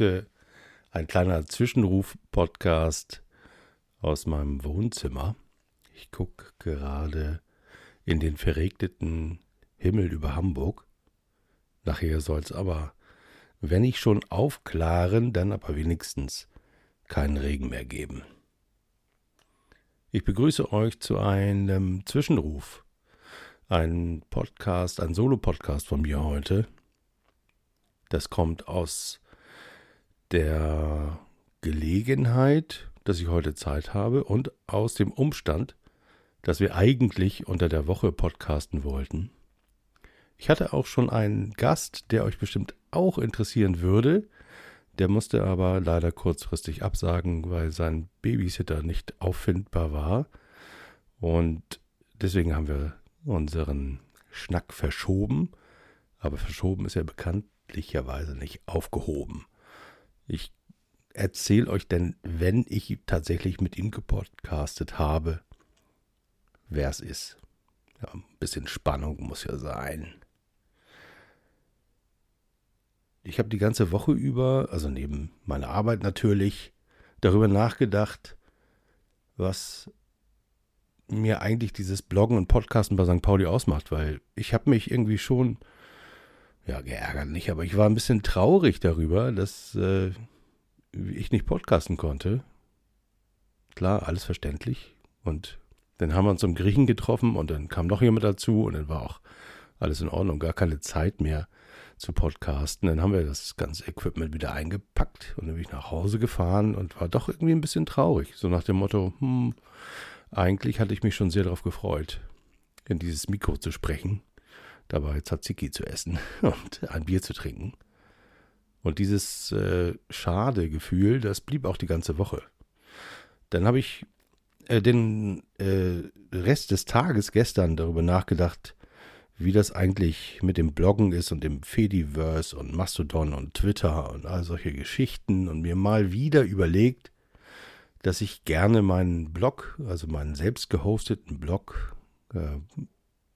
Heute ein kleiner Zwischenruf-Podcast aus meinem Wohnzimmer. Ich gucke gerade in den verregneten Himmel über Hamburg. Nachher soll es aber, wenn nicht schon aufklaren, dann aber wenigstens keinen Regen mehr geben. Ich begrüße euch zu einem Zwischenruf. Ein Podcast, ein Solo-Podcast von mir heute. Das kommt aus der Gelegenheit, dass ich heute Zeit habe und aus dem Umstand, dass wir eigentlich unter der Woche podcasten wollten. Ich hatte auch schon einen Gast, der euch bestimmt auch interessieren würde. Der musste aber leider kurzfristig absagen, weil sein Babysitter nicht auffindbar war. Und deswegen haben wir unseren Schnack verschoben. Aber verschoben ist ja bekanntlicherweise nicht aufgehoben. Ich erzähle euch denn, wenn ich tatsächlich mit ihm gepodcastet habe, wer es ist. Ja, ein bisschen Spannung muss ja sein. Ich habe die ganze Woche über, also neben meiner Arbeit natürlich, darüber nachgedacht, was mir eigentlich dieses Bloggen und Podcasten bei St. Pauli ausmacht, weil ich habe mich irgendwie schon, ja, geärgert nicht, aber ich war ein bisschen traurig darüber, dass äh, ich nicht podcasten konnte. Klar, alles verständlich. Und dann haben wir uns zum Griechen getroffen und dann kam noch jemand dazu und dann war auch alles in Ordnung, gar keine Zeit mehr zu podcasten. Dann haben wir das ganze Equipment wieder eingepackt und dann bin ich nach Hause gefahren und war doch irgendwie ein bisschen traurig. So nach dem Motto, hm, eigentlich hatte ich mich schon sehr darauf gefreut, in dieses Mikro zu sprechen, dabei Tzatziki zu essen und ein Bier zu trinken. Und dieses äh, schade Gefühl, das blieb auch die ganze Woche. Dann habe ich äh, den äh, Rest des Tages gestern darüber nachgedacht, wie das eigentlich mit dem Bloggen ist und dem Fediverse und Mastodon und Twitter und all solche Geschichten und mir mal wieder überlegt, dass ich gerne meinen Blog, also meinen selbst gehosteten Blog, äh,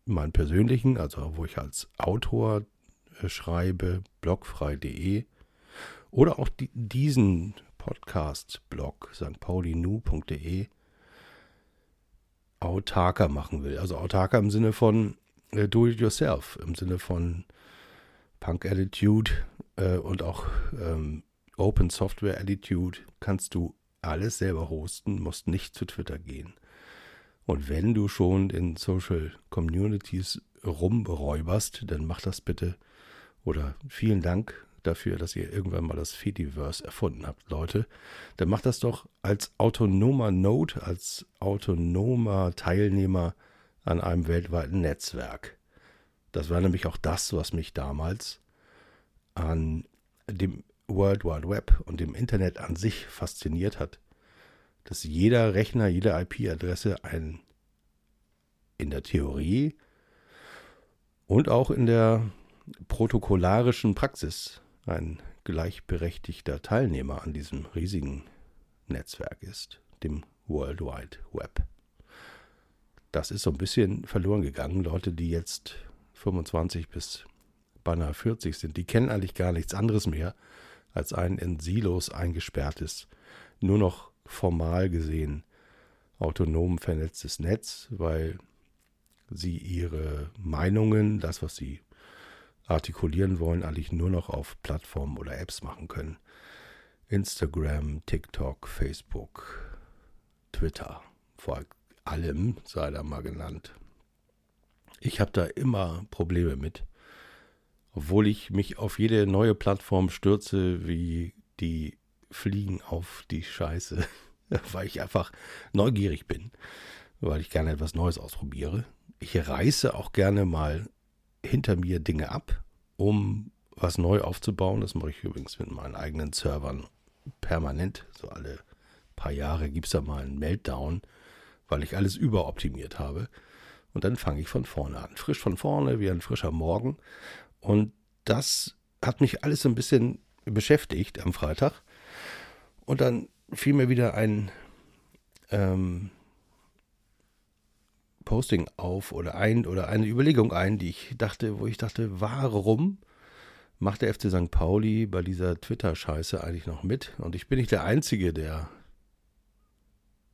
meinen persönlichen, also wo ich als Autor äh, schreibe, blogfrei.de oder auch die, diesen Podcast-Blog, stpaulinu.de, autarker machen will. Also autarker im Sinne von äh, Do-it-yourself im Sinne von Punk Attitude äh, und auch ähm, Open Software Attitude kannst du alles selber hosten, musst nicht zu Twitter gehen. Und wenn du schon in Social Communities rumräuberst, dann mach das bitte. Oder vielen Dank dafür, dass ihr irgendwann mal das Fediverse erfunden habt, Leute. Dann macht das doch als autonomer Node, als autonomer Teilnehmer an einem weltweiten Netzwerk. Das war nämlich auch das, was mich damals an dem World Wide Web und dem Internet an sich fasziniert hat. Dass jeder Rechner, jede IP-Adresse ein in der Theorie und auch in der protokollarischen Praxis ein gleichberechtigter Teilnehmer an diesem riesigen Netzwerk ist, dem World Wide Web das ist so ein bisschen verloren gegangen. Leute, die jetzt 25 bis beinahe 40 sind, die kennen eigentlich gar nichts anderes mehr als ein in Silos eingesperrtes, nur noch formal gesehen autonom vernetztes Netz, weil sie ihre Meinungen, das, was sie artikulieren wollen, eigentlich nur noch auf Plattformen oder Apps machen können. Instagram, TikTok, Facebook, Twitter, vor allem, sei da mal genannt. Ich habe da immer Probleme mit. Obwohl ich mich auf jede neue Plattform stürze, wie die Fliegen auf die Scheiße, weil ich einfach neugierig bin, weil ich gerne etwas Neues ausprobiere. Ich reiße auch gerne mal hinter mir Dinge ab, um was neu aufzubauen. Das mache ich übrigens mit meinen eigenen Servern permanent. So alle paar Jahre gibt es da mal einen Meltdown weil ich alles überoptimiert habe. Und dann fange ich von vorne an. Frisch von vorne, wie ein frischer Morgen. Und das hat mich alles so ein bisschen beschäftigt am Freitag. Und dann fiel mir wieder ein, ähm, Posting auf oder ein oder eine Überlegung ein, die ich dachte, wo ich dachte, warum macht der FC St. Pauli bei dieser Twitter-Scheiße eigentlich noch mit? Und ich bin nicht der Einzige, der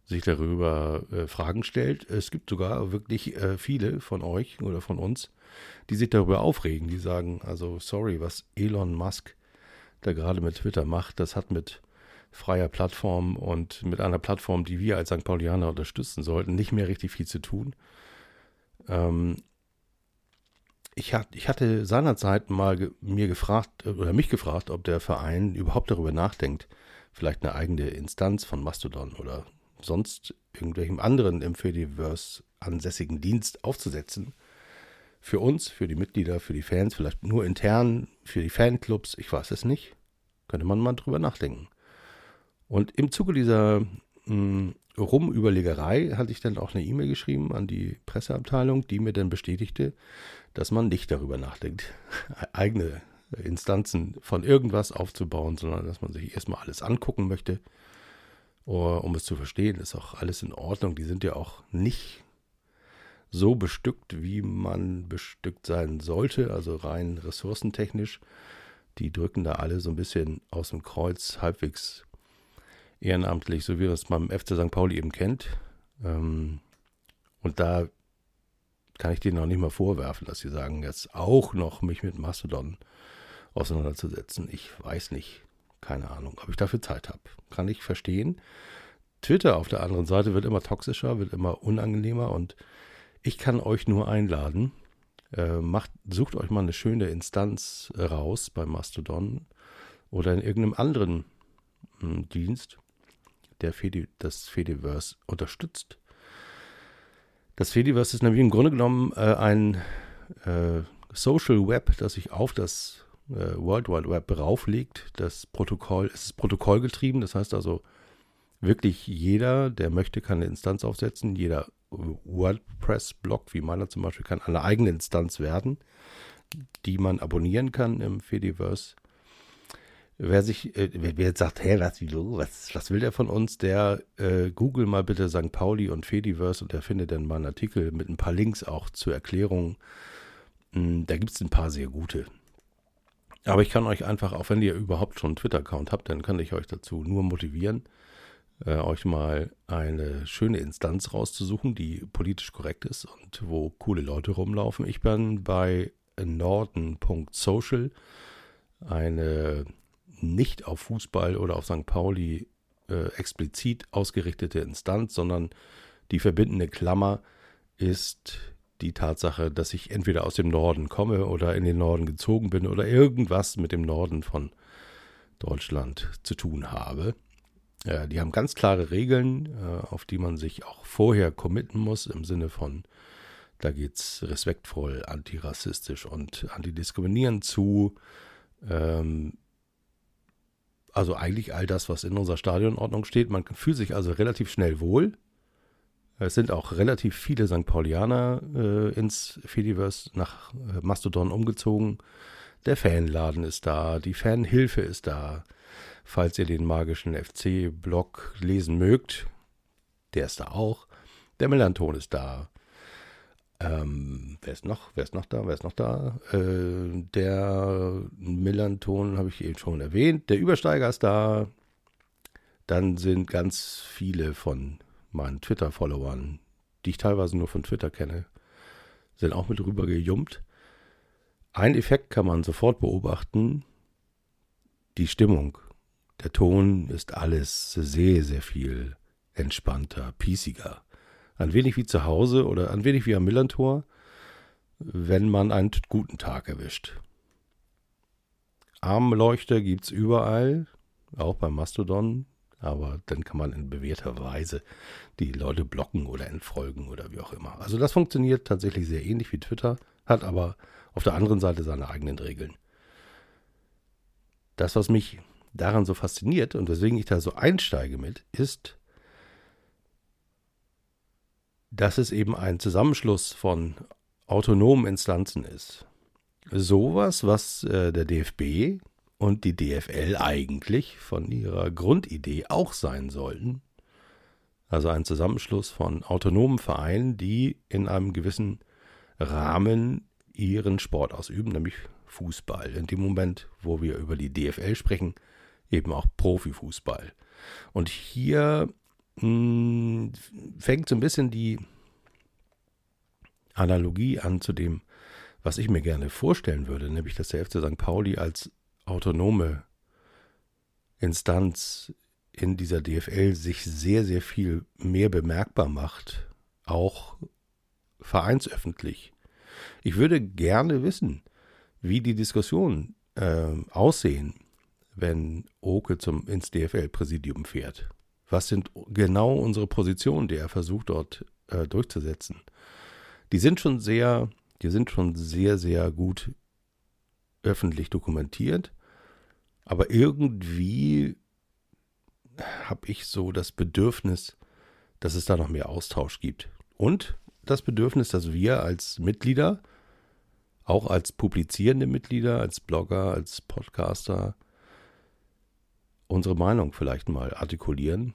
sich darüber äh, Fragen stellt. Es gibt sogar wirklich äh, viele von euch oder von uns, die sich darüber aufregen, die sagen, also sorry, was Elon Musk da gerade mit Twitter macht, das hat mit freier Plattform und mit einer Plattform, die wir als St. Paulianer unterstützen sollten, nicht mehr richtig viel zu tun. Ähm, ich, hat, ich hatte seinerzeit mal ge mir gefragt oder mich gefragt, ob der Verein überhaupt darüber nachdenkt, vielleicht eine eigene Instanz von Mastodon oder sonst irgendwelchem anderen im Fediverse ansässigen Dienst aufzusetzen. Für uns, für die Mitglieder, für die Fans, vielleicht nur intern, für die Fanclubs, ich weiß es nicht. Könnte man mal drüber nachdenken. Und im Zuge dieser mh, hm, Rumüberlegerei hatte ich dann auch eine E-Mail geschrieben an die Presseabteilung, die mir dann bestätigte, dass man nicht darüber nachdenkt, eigene Instanzen von irgendwas aufzubauen, sondern dass man sich erstmal alles angucken möchte, um es zu verstehen. Ist auch alles in Ordnung. Die sind ja auch nicht so bestückt, wie man bestückt sein sollte, also rein ressourcentechnisch. Die drücken da alle so ein bisschen aus dem Kreuz, halbwegs ehrenamtlich, so wie man es beim FC St. Pauli eben kennt. Ähm, und da kann ich denen noch nicht mal vorwerfen, dass sie sagen, jetzt auch noch mich mit Mastodon auseinanderzusetzen. Ich weiß nicht, keine Ahnung, ob ich dafür Zeit habe. Kann ich verstehen. Twitter auf der anderen Seite wird immer toxischer, wird immer unangenehmer und ich kann euch nur einladen. Äh, macht, sucht euch mal eine schöne Instanz raus bei Mastodon oder in irgendeinem anderen hm, Dienst der Fedi, das Fediverse unterstützt. Das Fediverse ist nämlich im Grunde genommen äh, ein äh, Social Web, das sich auf das äh, World Wide Web rauflegt. Das Protokoll, es ist protokollgetrieben, das heißt also, wirklich jeder, der möchte, kann eine Instanz aufsetzen. Jeder WordPress-Blog, wie meiner zum Beispiel, kann eine eigene Instanz werden, die man abonnieren kann im Fediverse. Wer sich, äh, wer jetzt sagt, hä, was, was, was will der von uns, der äh, google mal bitte St. Pauli und Fediverse und der findet dann mal einen Artikel mit ein paar Links auch zur Erklärung. Hm, da gibt es ein paar sehr gute. Aber ich kann euch einfach, auch wenn ihr überhaupt schon einen Twitter-Account habt, dann kann ich euch dazu nur motivieren, äh, euch mal eine schöne Instanz rauszusuchen, die politisch korrekt ist und wo coole Leute rumlaufen. Ich bin bei norden.social, eine nicht auf Fußball oder auf St. Pauli äh, explizit ausgerichtete Instanz, sondern die verbindende Klammer ist die Tatsache, dass ich entweder aus dem Norden komme oder in den Norden gezogen bin oder irgendwas mit dem Norden von Deutschland zu tun habe. Äh, die haben ganz klare Regeln, äh, auf die man sich auch vorher committen muss, im Sinne von, da geht es respektvoll, antirassistisch und antidiskriminierend zu. Ähm, also eigentlich all das, was in unserer Stadionordnung steht. Man fühlt sich also relativ schnell wohl. Es sind auch relativ viele St. Paulianer äh, ins Fediverse nach äh, Mastodon umgezogen. Der Fanladen ist da, die Fanhilfe ist da. Falls ihr den magischen FC-Blog lesen mögt, der ist da auch. Der Melanton ist da. Ähm, wer ist noch? Wer ist noch da? Wer ist noch da? Äh, der Millanton habe ich eben schon erwähnt. Der Übersteiger ist da. Dann sind ganz viele von meinen Twitter-Followern, die ich teilweise nur von Twitter kenne, sind auch mit rüber gejumpt. Ein Effekt kann man sofort beobachten. Die Stimmung. Der Ton ist alles sehr, sehr viel entspannter, piesiger ein wenig wie zu Hause oder ein wenig wie am Millantor, wenn man einen guten Tag erwischt. Armleuchter gibt es überall, auch beim Mastodon, aber dann kann man in bewährter Weise die Leute blocken oder entfolgen oder wie auch immer. Also das funktioniert tatsächlich sehr ähnlich wie Twitter, hat aber auf der anderen Seite seine eigenen Regeln. Das, was mich daran so fasziniert und weswegen ich da so einsteige mit, ist, dass es eben ein Zusammenschluss von autonomen Instanzen ist. Sowas, was äh, der DFB und die DFL eigentlich von ihrer Grundidee auch sein sollten. Also ein Zusammenschluss von autonomen Vereinen, die in einem gewissen Rahmen ihren Sport ausüben, nämlich Fußball. In dem Moment, wo wir über die DFL sprechen, eben auch Profifußball. Und hier mh, hm, fängt so ein bisschen die Analogie an zu dem, was ich mir gerne vorstellen würde, nämlich dass der FC St. Pauli als autonome Instanz in dieser DFL sich sehr, sehr viel mehr bemerkbar macht, auch vereinsöffentlich. Ich würde gerne wissen, wie die Diskussionen äh, aussehen, wenn Oke zum, ins DFL-Präsidium fährt. Was sind genau unsere Positionen, die er versucht dort äh, durchzusetzen? Die sind schon sehr, die sind schon sehr, sehr gut öffentlich dokumentiert. Aber irgendwie habe ich so das Bedürfnis, dass es da noch mehr Austausch gibt. Und das Bedürfnis, dass wir als Mitglieder, auch als publizierende Mitglieder, als Blogger, als Podcaster, unsere Meinung vielleicht mal artikulieren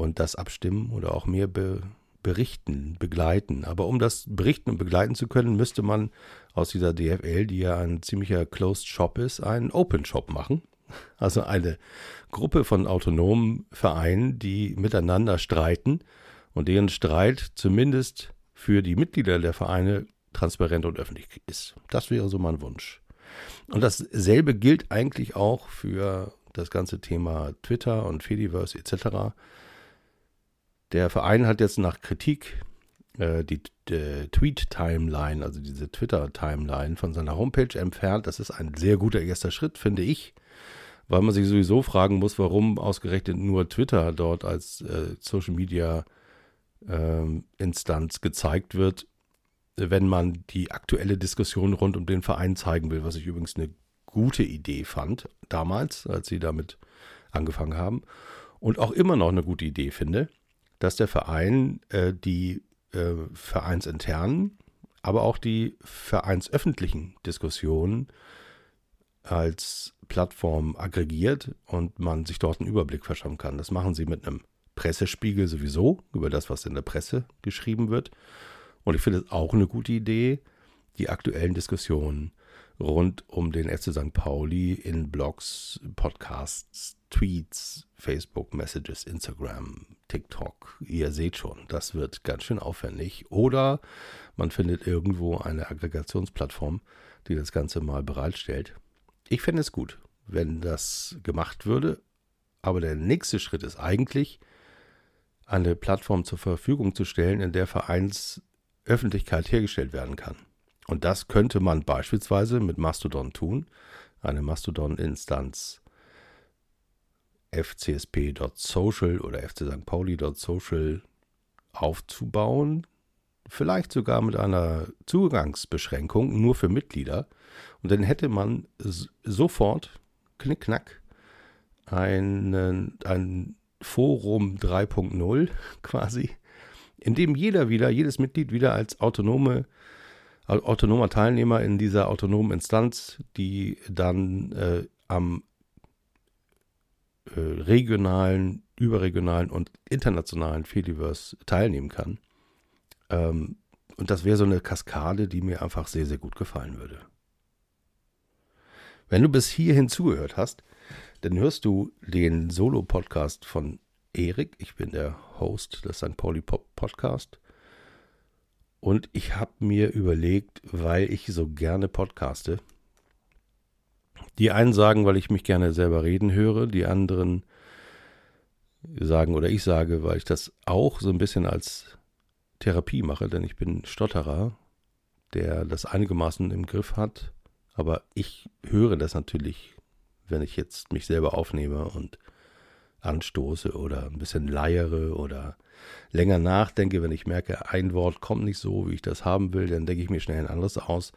und das abstimmen oder auch mehr be berichten, begleiten. Aber um das berichten und begleiten zu können, müsste man aus dieser DFL, die ja ein ziemlicher Closed Shop ist, einen Open Shop machen. Also eine Gruppe von autonomen Vereinen, die miteinander streiten und deren Streit zumindest für die Mitglieder der Vereine transparent und öffentlich ist. Das wäre so mein Wunsch. Und dasselbe gilt eigentlich auch für das ganze Thema Twitter und Fediverse etc. Der Verein hat jetzt nach Kritik äh, die, die Tweet-Timeline, also diese Twitter-Timeline von seiner Homepage entfernt. Das ist ein sehr guter erster Schritt, finde ich weil man sich sowieso fragen muss, warum ausgerechnet nur Twitter dort als äh, Social Media ähm, Instanz gezeigt wird, wenn man die aktuelle Diskussion rund um den Verein zeigen will, was ich übrigens eine gute Idee fand, damals, als sie damit angefangen haben, und auch immer noch eine gute Idee finde, dass der Verein äh, die äh, vereinsinternen, aber auch die vereinsöffentlichen Diskussionen als Plattform aggregiert und man sich dort einen Überblick verschaffen kann. Das machen sie mit einem Pressespiegel sowieso, über das, was in der Presse geschrieben wird. Und ich finde es auch eine gute Idee, die aktuellen Diskussionen rund um den FC St. Pauli in Blogs, Podcasts, Tweets, Facebook, Messages, Instagram, TikTok. Ihr seht schon, das wird ganz schön aufwendig. Oder man findet irgendwo eine Aggregationsplattform, die das Ganze mal bereitstellt. Ich fände es gut, wenn das gemacht würde. Aber der nächste Schritt ist eigentlich, eine Plattform zur Verfügung zu stellen, in der Vereinsöffentlichkeit hergestellt werden kann. Und das könnte man beispielsweise mit Mastodon tun, eine Mastodon-Instanz fcsp.social oder fcstpauli.social aufzubauen, vielleicht sogar mit einer Zugangsbeschränkung nur für Mitglieder. Und dann hätte man sofort, knickknack, einen, ein Forum 3.0 quasi, in dem jeder wieder, jedes Mitglied wieder als autonome, autonomer Teilnehmer in dieser autonomen Instanz, die dann äh, am äh, regionalen, überregionalen und internationalen Fediverse teilnehmen kann. Ähm, und das wäre so eine Kaskade, die mir einfach sehr, sehr gut gefallen würde. Wenn du bis hierhin zugehört hast, dann hörst du den Solo-Podcast von Erik. Ich bin der Host des St. Pauli Pop Podcast. Und ich habe mir überlegt, weil ich so gerne podcaste. Die einen sagen, weil ich mich gerne selber reden höre, die anderen sagen oder ich sage, weil ich das auch so ein bisschen als Therapie mache, denn ich bin Stotterer, der das einigermaßen im Griff hat aber ich höre das natürlich, wenn ich jetzt mich selber aufnehme und anstoße oder ein bisschen leiere oder länger nachdenke, wenn ich merke, ein Wort kommt nicht so, wie ich das haben will, dann denke ich mir schnell ein anderes aus.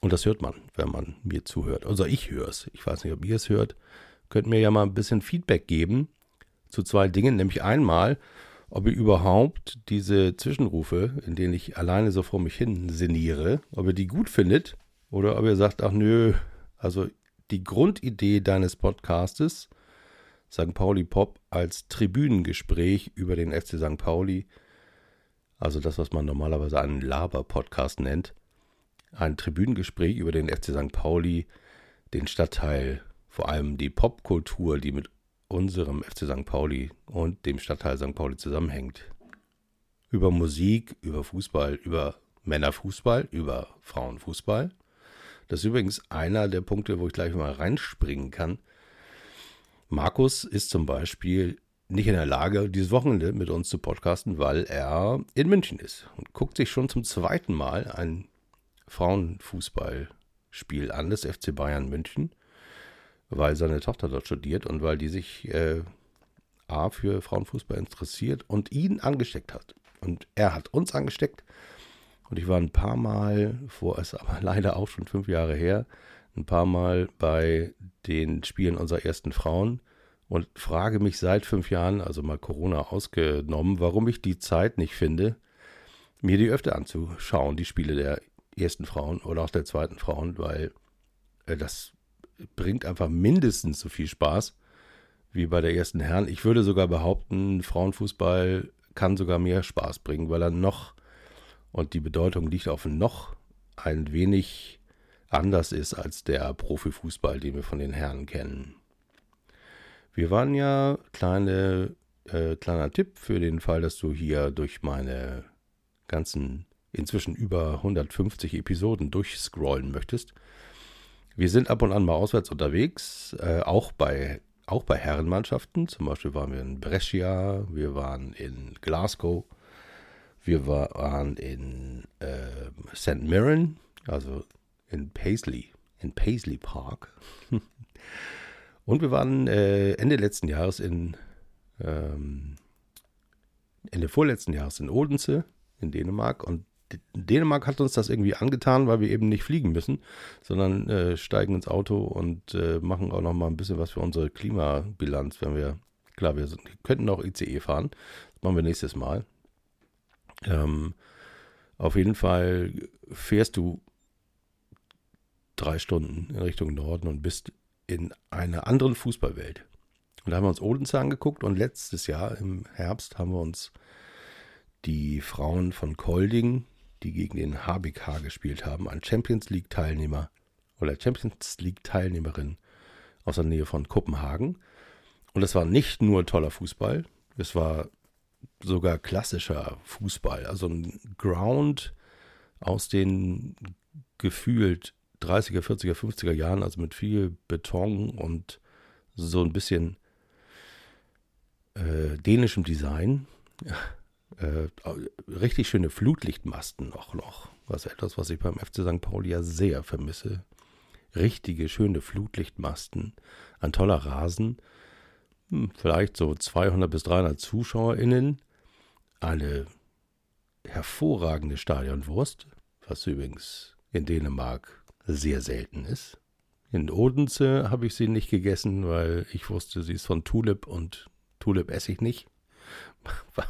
Und das hört man, wenn man mir zuhört. Also ich höre es. Ich weiß nicht, ob ihr es hört. Könnt mir ja mal ein bisschen Feedback geben zu zwei Dingen. Nämlich einmal, ob ihr überhaupt diese Zwischenrufe, in denen ich alleine so vor mich hin sinniere, ob ihr die gut findet oder ob ihr sagt, ach nö, also die Grundidee deines Podcastes, St. Pauli Pop als Tribünengespräch über den FC St. Pauli, also das, was man normalerweise einen Laber-Podcast nennt, ein Tribünengespräch über den FC St. Pauli, den Stadtteil, vor allem die Popkultur, die mit unserem FC St. Pauli und dem Stadtteil St. Pauli zusammenhängt. Über Musik, über Fußball, über Männerfußball, über Frauenfußball. Das ist übrigens einer der Punkte, wo ich gleich mal reinspringen kann. Markus ist zum Beispiel nicht in der Lage, dieses Wochenende mit uns zu podcasten, weil er in München ist und guckt sich schon zum zweiten Mal ein Frauenfußballspiel an des FC Bayern München, weil seine Tochter dort studiert und weil die sich äh, A für Frauenfußball interessiert und ihn angesteckt hat. Und er hat uns angesteckt. Und ich war ein paar Mal, vor es aber leider auch schon fünf Jahre her, ein paar Mal bei den Spielen unserer ersten Frauen und frage mich seit fünf Jahren, also mal Corona ausgenommen, warum ich die Zeit nicht finde, mir die öfter anzuschauen, die Spiele der ersten Frauen oder auch der zweiten Frauen, weil äh, das bringt einfach mindestens so viel Spaß wie bei der ersten Herren. Ich würde sogar behaupten, Frauenfußball kann sogar mehr Spaß bringen, weil er noch, und die Bedeutung liegt auf noch, ein wenig anders ist als der Profifußball, den wir von den Herren kennen. Wir waren ja kleine, äh, kleiner Tipp für den Fall, dass du hier durch meine ganzen inzwischen über 150 Episoden durchscrollen möchtest. Wir sind ab und an mal auswärts unterwegs, äh, auch bei auch bei Herrenmannschaften. Zum Beispiel waren wir in Brescia, wir waren in Glasgow, wir waren in äh, St. Mirren, also in Paisley, in Paisley Park. Und wir waren äh, Ende letzten Jahres in ähm, Ende vorletzten Jahres in Odense in Dänemark und Dänemark hat uns das irgendwie angetan, weil wir eben nicht fliegen müssen, sondern äh, steigen ins Auto und äh, machen auch noch mal ein bisschen was für unsere Klimabilanz, wenn wir, klar, wir, sind, könnten auch ICE fahren, das machen wir nächstes Mal. Ähm, auf jeden Fall fährst du drei Stunden in Richtung Norden und bist in einer anderen Fußballwelt. Und da haben wir uns Odense angeguckt und letztes Jahr im Herbst haben wir uns die Frauen von Kolding, die gegen den HBK gespielt haben, ein Champions League Teilnehmer oder Champions League Teilnehmerin aus der Nähe von Kopenhagen. Und es war nicht nur toller Fußball, es war sogar klassischer Fußball, also ein Ground aus den gefühlt 30er, 40er, 50er Jahren, also mit viel Beton und so ein bisschen äh, dänischem Design. Äh, richtig schöne Flutlichtmasten auch noch. Was etwas, was ich beim FC St. Pauli ja sehr vermisse. Richtige, schöne Flutlichtmasten. Ein toller Rasen. Hm, vielleicht so 200 bis 300 ZuschauerInnen. Eine hervorragende Stadionwurst, was übrigens in Dänemark sehr selten ist. In Odense habe ich sie nicht gegessen, weil ich wusste, sie ist von Tulip und Tulip esse ich nicht.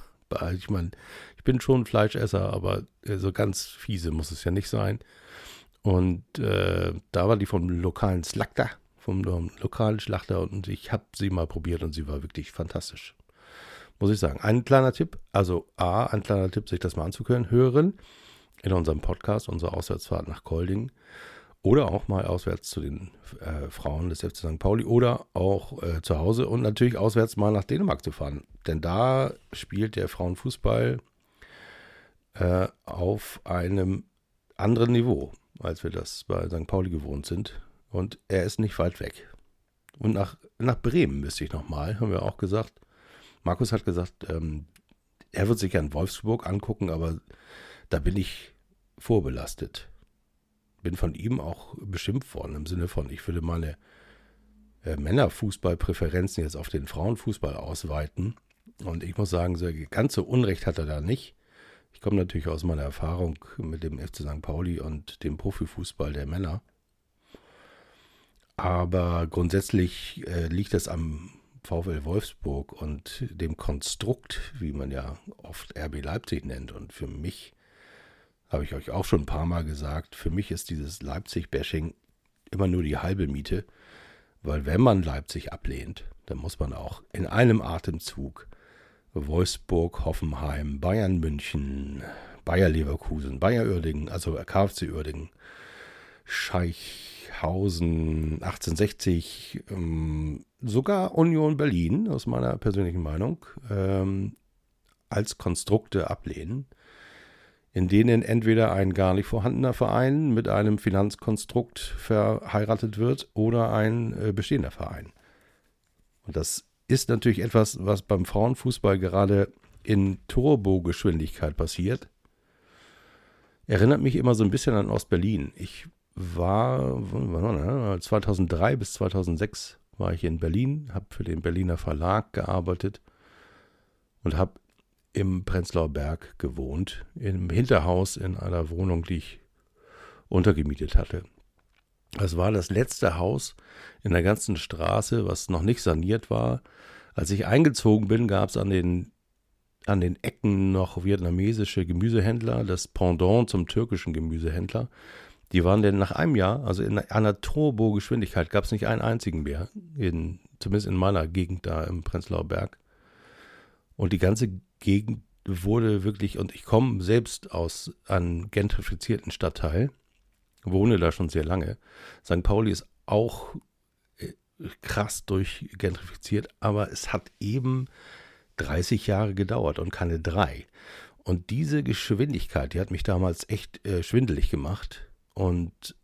Ich meine, ich bin schon Fleischesser, aber so ganz fiese muss es ja nicht sein. Und äh, da war die vom lokalen Slachter, vom lokalen Schlachter und ich habe sie mal probiert und sie war wirklich fantastisch. Muss ich sagen. Ein kleiner Tipp, also A, ein kleiner Tipp, sich das mal anzuhören, hören in unserem Podcast, unsere Auswärtsfahrt nach Kolding. Oder auch mal auswärts zu den äh, Frauen des FC St. Pauli oder auch äh, zu Hause und natürlich auswärts mal nach Dänemark zu fahren. Denn da spielt der Frauenfußball äh, auf einem anderen Niveau, als wir das bei St. Pauli gewohnt sind. Und er ist nicht weit weg. Und nach, nach Bremen müsste ich nochmal, haben wir auch gesagt. Markus hat gesagt, ähm, er wird sich in Wolfsburg angucken, aber da bin ich vorbelastet bin von ihm auch beschimpft worden im Sinne von, ich würde meine äh, Männerfußballpräferenzen jetzt auf den Frauenfußball ausweiten. Und ich muss sagen, so ganz so Unrecht hat er da nicht. Ich komme natürlich aus meiner Erfahrung mit dem FC St. Pauli und dem Profifußball der Männer. Aber grundsätzlich äh, liegt das am VfL Wolfsburg und dem Konstrukt, wie man ja oft RB Leipzig nennt. Und für mich habe ich euch auch schon ein paar Mal gesagt, für mich ist dieses Leipzig-Bashing immer nur die halbe Miete, Weil wenn man Leipzig ablehnt, dann muss man auch in einem Atemzug Wolfsburg, Hoffenheim, Bayern München, Bayer Leverkusen, Bayer Uerdingen, also KfC Uerdingen, Scheichhausen, 1860, ähm, sogar Union Berlin, aus meiner persönlichen Meinung, ähm, als Konstrukte ablehnen, in denen entweder ein gar nicht vorhandener Verein mit einem Finanzkonstrukt verheiratet wird oder ein äh, bestehender Verein. Und das ist natürlich etwas, was beim Frauenfußball gerade in Turbogeschwindigkeit passiert. Erinnert mich immer so ein bisschen an Ostberlin. Ich war 2003 bis 2006 war ich in Berlin, habe für den Berliner Verlag gearbeitet und habe im Prenzlauer Berg gewohnt, im Hinterhaus in einer Wohnung, die ich untergemietet hatte. Es war das letzte Haus in der ganzen Straße, was noch nicht saniert war. Als ich eingezogen bin, gab es an den, an den Ecken noch vietnamesische Gemüsehändler, das Pendant zum türkischen Gemüsehändler. Die waren denn nach einem Jahr, also in einer Turbo-Geschwindigkeit, gab es nicht einen einzigen mehr, in, zumindest in meiner Gegend da im Prenzlauer Berg. Und die ganze Gegend wurde wirklich, und ich komme selbst aus einem gentrifizierten Stadtteil, wohne da schon sehr lange. St. Pauli ist auch äh, krass durchgentrifiziert, aber es hat eben 30 Jahre gedauert und keine drei. Und diese Geschwindigkeit, die hat mich damals echt äh, schwindelig gemacht und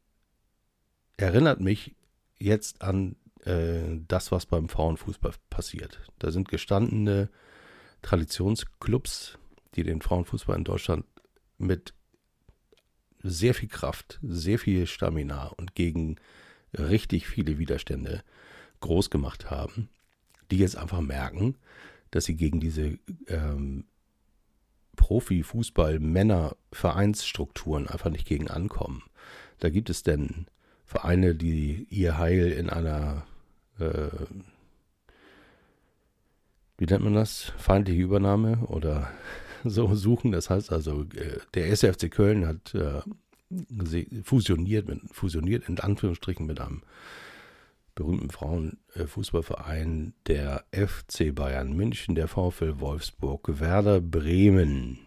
erinnert mich jetzt an äh, das, was beim Frauenfußball passiert. Da sind gestandene Traditionsclubs, die den Frauenfußball in Deutschland mit sehr viel Kraft, sehr viel Stamina und gegen richtig viele Widerstände groß gemacht haben, die jetzt einfach merken, dass sie gegen diese ähm, Profi-Fußball-Männer-Vereinsstrukturen einfach nicht gegen ankommen. Da gibt es denn Vereine, die ihr Heil in einer, äh, wie nennt man das, feindliche Übernahme oder so suchen. Das heißt also, äh, der SFC Köln hat äh, fusioniert, mit, fusioniert in Anführungsstrichen mit einem berühmten Frauenfußballverein, der FC Bayern München, der VfL Wolfsburg, Werder Bremen.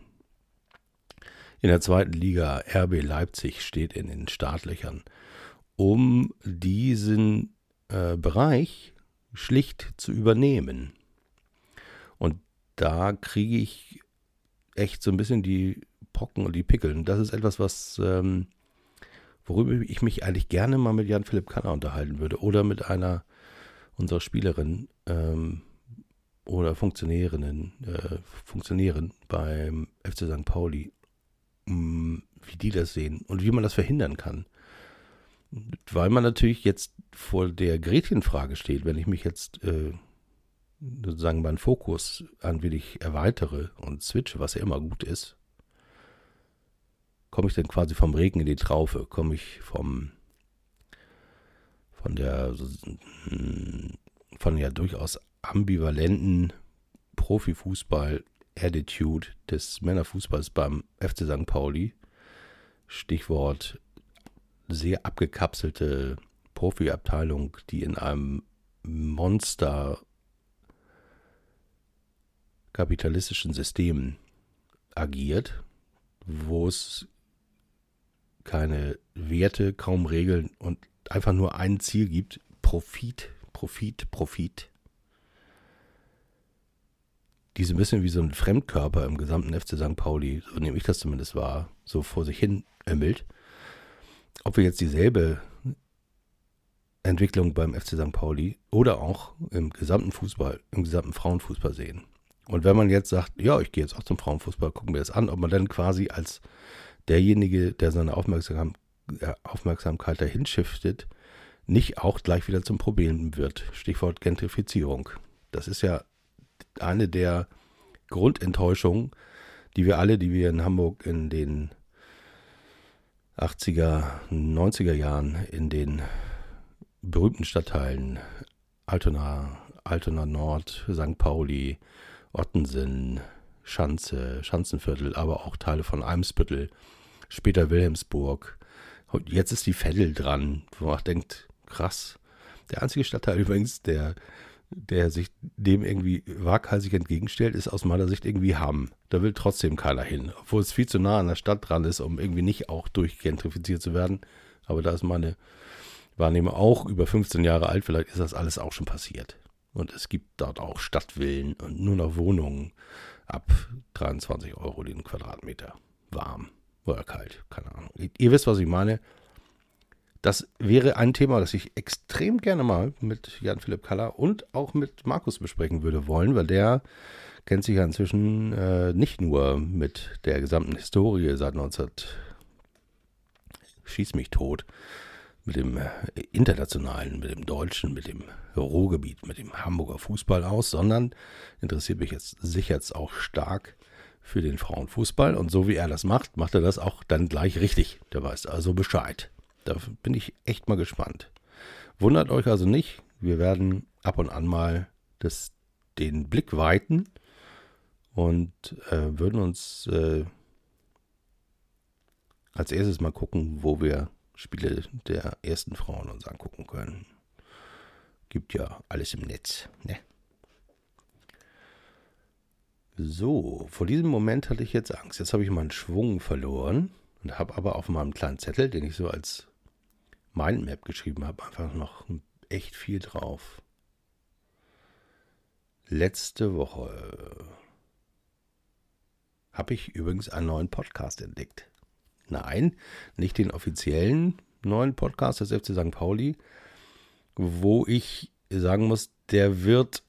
In der zweiten Liga RB Leipzig steht in den Startlöchern, um diesen äh, Bereich schlicht zu übernehmen. Da kriege ich echt so ein bisschen die Pocken und die Pickeln. Das ist etwas, was ähm, worüber ich mich eigentlich gerne mal mit Jan-Philipp Kanner unterhalten würde oder mit einer unserer Spielerinnen ähm, oder Funktionärinnen, äh, Funktionären beim FC St. Pauli, mh, mm, wie die das sehen und wie man das verhindern kann. Weil man natürlich jetzt vor der Gretchenfrage steht, wenn ich mich jetzt äh, sozusagen meinen Fokus ein wenig erweitere und switche, was ja immer gut ist, komme ich denn quasi vom Regen in die Traufe? Komme ich vom von der von ja durchaus ambivalenten Profifußball-Attitude des Männerfußballs beim FC St. Pauli. Stichwort sehr abgekapselte Profiabteilung, die in einem Monster kapitalistischen System agiert, wo es keine Werte, kaum Regeln und einfach nur ein Ziel gibt, Profit, Profit, Profit. Die so ein bisschen wie so ein Fremdkörper im gesamten FC St. Pauli, so nehme ich das zumindest wahr, so vor sich hin ömmelt. Ob wir jetzt dieselbe Entwicklung beim FC St. Pauli oder auch im gesamten Fußball, im gesamten Frauenfußball sehen. Und wenn man jetzt sagt, ja, ich gehe jetzt auch zum Frauenfußball, gucken wir das an, ob man dann quasi als derjenige, der seine Aufmerksam Aufmerksamkeit dahin shiftet, nicht auch gleich wieder zum Problem wird. Stichwort Gentrifizierung. Das ist ja eine der Grundenttäuschungen, die wir alle, die wir in Hamburg in den 80er, 90er Jahren in den berühmten Stadtteilen Altona, Altona Nord, St. Pauli, Ottensen, Schanze, Schanzenviertel, aber auch Teile von Eimsbüttel, später Wilhelmsburg. Und jetzt ist die Veddel dran, wo man denkt, krass. Der einzige Stadtteil übrigens, der, der sich dem irgendwie waghalsig entgegenstellt, ist aus meiner Sicht irgendwie Hamm. Da will trotzdem keiner hin, obwohl es viel zu nah an der Stadt dran ist, um irgendwie nicht auch durchgentrifiziert zu werden. Aber da ist meine Wahrnehmung auch über 15 Jahre alt, vielleicht ist das alles auch schon passiert. Und es gibt dort auch Stadtvillen und nur noch Wohnungen ab 23 Euro den Quadratmeter. Warm oder kalt, keine Ahnung. Ihr wisst, was ich meine. Das wäre ein Thema, das ich extrem gerne mal mit Jan-Philipp Kaller und auch mit Markus besprechen würde wollen, weil der kennt sich ja inzwischen äh, nicht nur mit der gesamten Historie seit 19 schieß mich tot, mit dem äh, internationalen, mit dem deutschen, mit dem Ruhrgebiet, mit dem Hamburger Fußball aus, sondern interessiert mich jetzt sicher auch stark für den Frauenfußball. Und so wie er das macht, macht er das auch dann gleich richtig. Der weiß also Bescheid. Da bin ich echt mal gespannt. Wundert euch also nicht, wir werden ab und an mal das, den Blick weiten und äh, würden uns äh, als erstes mal gucken, wo wir Spiele der ersten Frauen uns angucken können. Gibt ja alles im Netz, ne? So, vor diesem Moment hatte ich jetzt Angst. Jetzt habe ich meinen Schwung verloren und habe aber auf meinem kleinen Zettel, den ich so als Mindmap geschrieben habe, einfach noch echt viel drauf. Letzte Woche habe ich übrigens einen neuen Podcast entdeckt. Nein, nicht den offiziellen neuen Podcast des FC St. Pauli, wo ich sagen muss, der wird,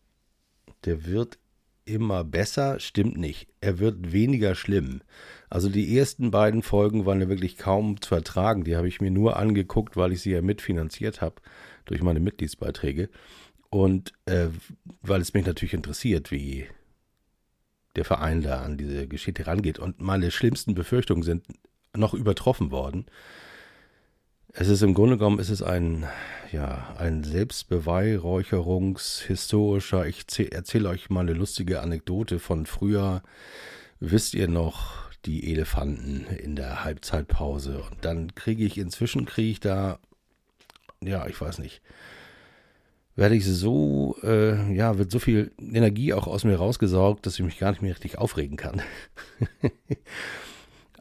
der wird immer besser, stimmt nicht. Er wird weniger schlimm. Also die ersten beiden Folgen waren ja wirklich kaum zu ertragen. Die habe ich mir nur angeguckt, weil ich sie ja mitfinanziert habe durch meine Mitgliedsbeiträge. Und äh, weil es mich natürlich interessiert, wie der Verein da an diese Geschichte rangeht. Und meine schlimmsten Befürchtungen sind noch übertroffen worden. Es ist im Grunde genommen ist es ein, ja, ein Selbstbeweihräucherungshistorischer. Ich erzähle euch mal eine lustige Anekdote von früher. Wisst ihr noch die Elefanten in der Halbzeitpause? Und dann kriege ich inzwischen kriege ich da, ja, ich weiß nicht, werde ich so, äh, ja, wird so viel Energie auch aus mir rausgesaugt, dass ich mich gar nicht mehr richtig aufregen kann.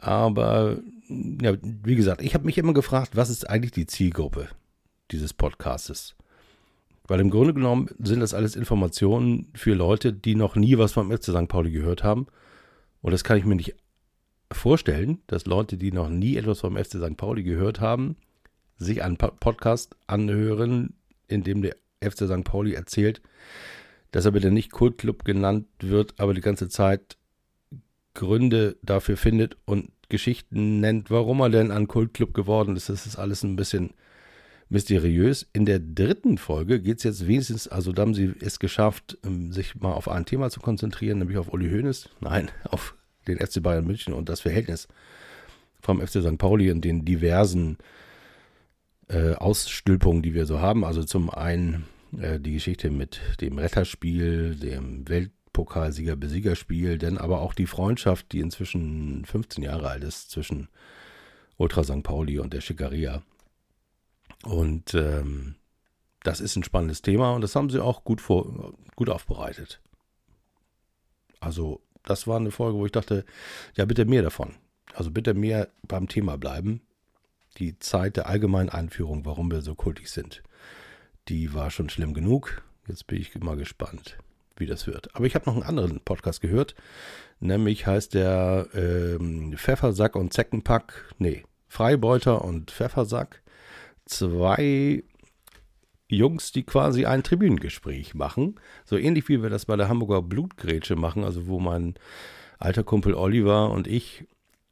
Aber ja, wie gesagt, ich habe mich immer gefragt, was ist eigentlich die Zielgruppe dieses Podcastes? Weil im Grunde genommen sind das alles Informationen für Leute, die noch nie was vom FC St. Pauli gehört haben. Und das kann ich mir nicht vorstellen, dass Leute, die noch nie etwas vom FC St. Pauli gehört haben, sich einen Podcast anhören, in dem der FC St. Pauli erzählt, dass er bitte nicht Kultclub genannt wird, aber die ganze Zeit Gründe dafür findet und Geschichten nennt, warum er denn ein Kultclub geworden ist. Das ist alles ein bisschen mysteriös. In der dritten Folge geht es jetzt wenigstens, also da haben sie es geschafft, ähm, sich mal auf ein Thema zu konzentrieren, nämlich auf Uli Hoeneß. Nein, auf den FC Bayern München und das Verhältnis vom FC St. Pauli und den diversen äh, Ausstülpungen, die wir so haben. Also zum einen äh, die Geschichte mit dem Retterspiel, dem Welt Pokalsieger-Besiegerspiel, denn aber auch die Freundschaft, die inzwischen 15 Jahre alt ist, zwischen Ultra St. Pauli und der Schickeria. Und ähm, das ist ein spannendes Thema und das haben sie auch gut, vor, gut aufbereitet. Also, das war eine Folge, wo ich dachte, ja, bitte mehr davon. Also bitte mehr beim Thema bleiben. Die Zeit der allgemeinen Einführung, warum wir so kultig sind, die war schon schlimm genug. Jetzt bin ich mal gespannt wie das wird. Aber ich habe noch einen anderen Podcast gehört, nämlich heißt der ähm, Pfeffersack und Zeckenpack, nee, Freibeuter und Pfeffersack. Zwei Jungs, die quasi ein Tribünengespräch machen. So ähnlich wie wir das bei der Hamburger Blutgrätsche machen, also wo mein alter Kumpel Oliver und ich,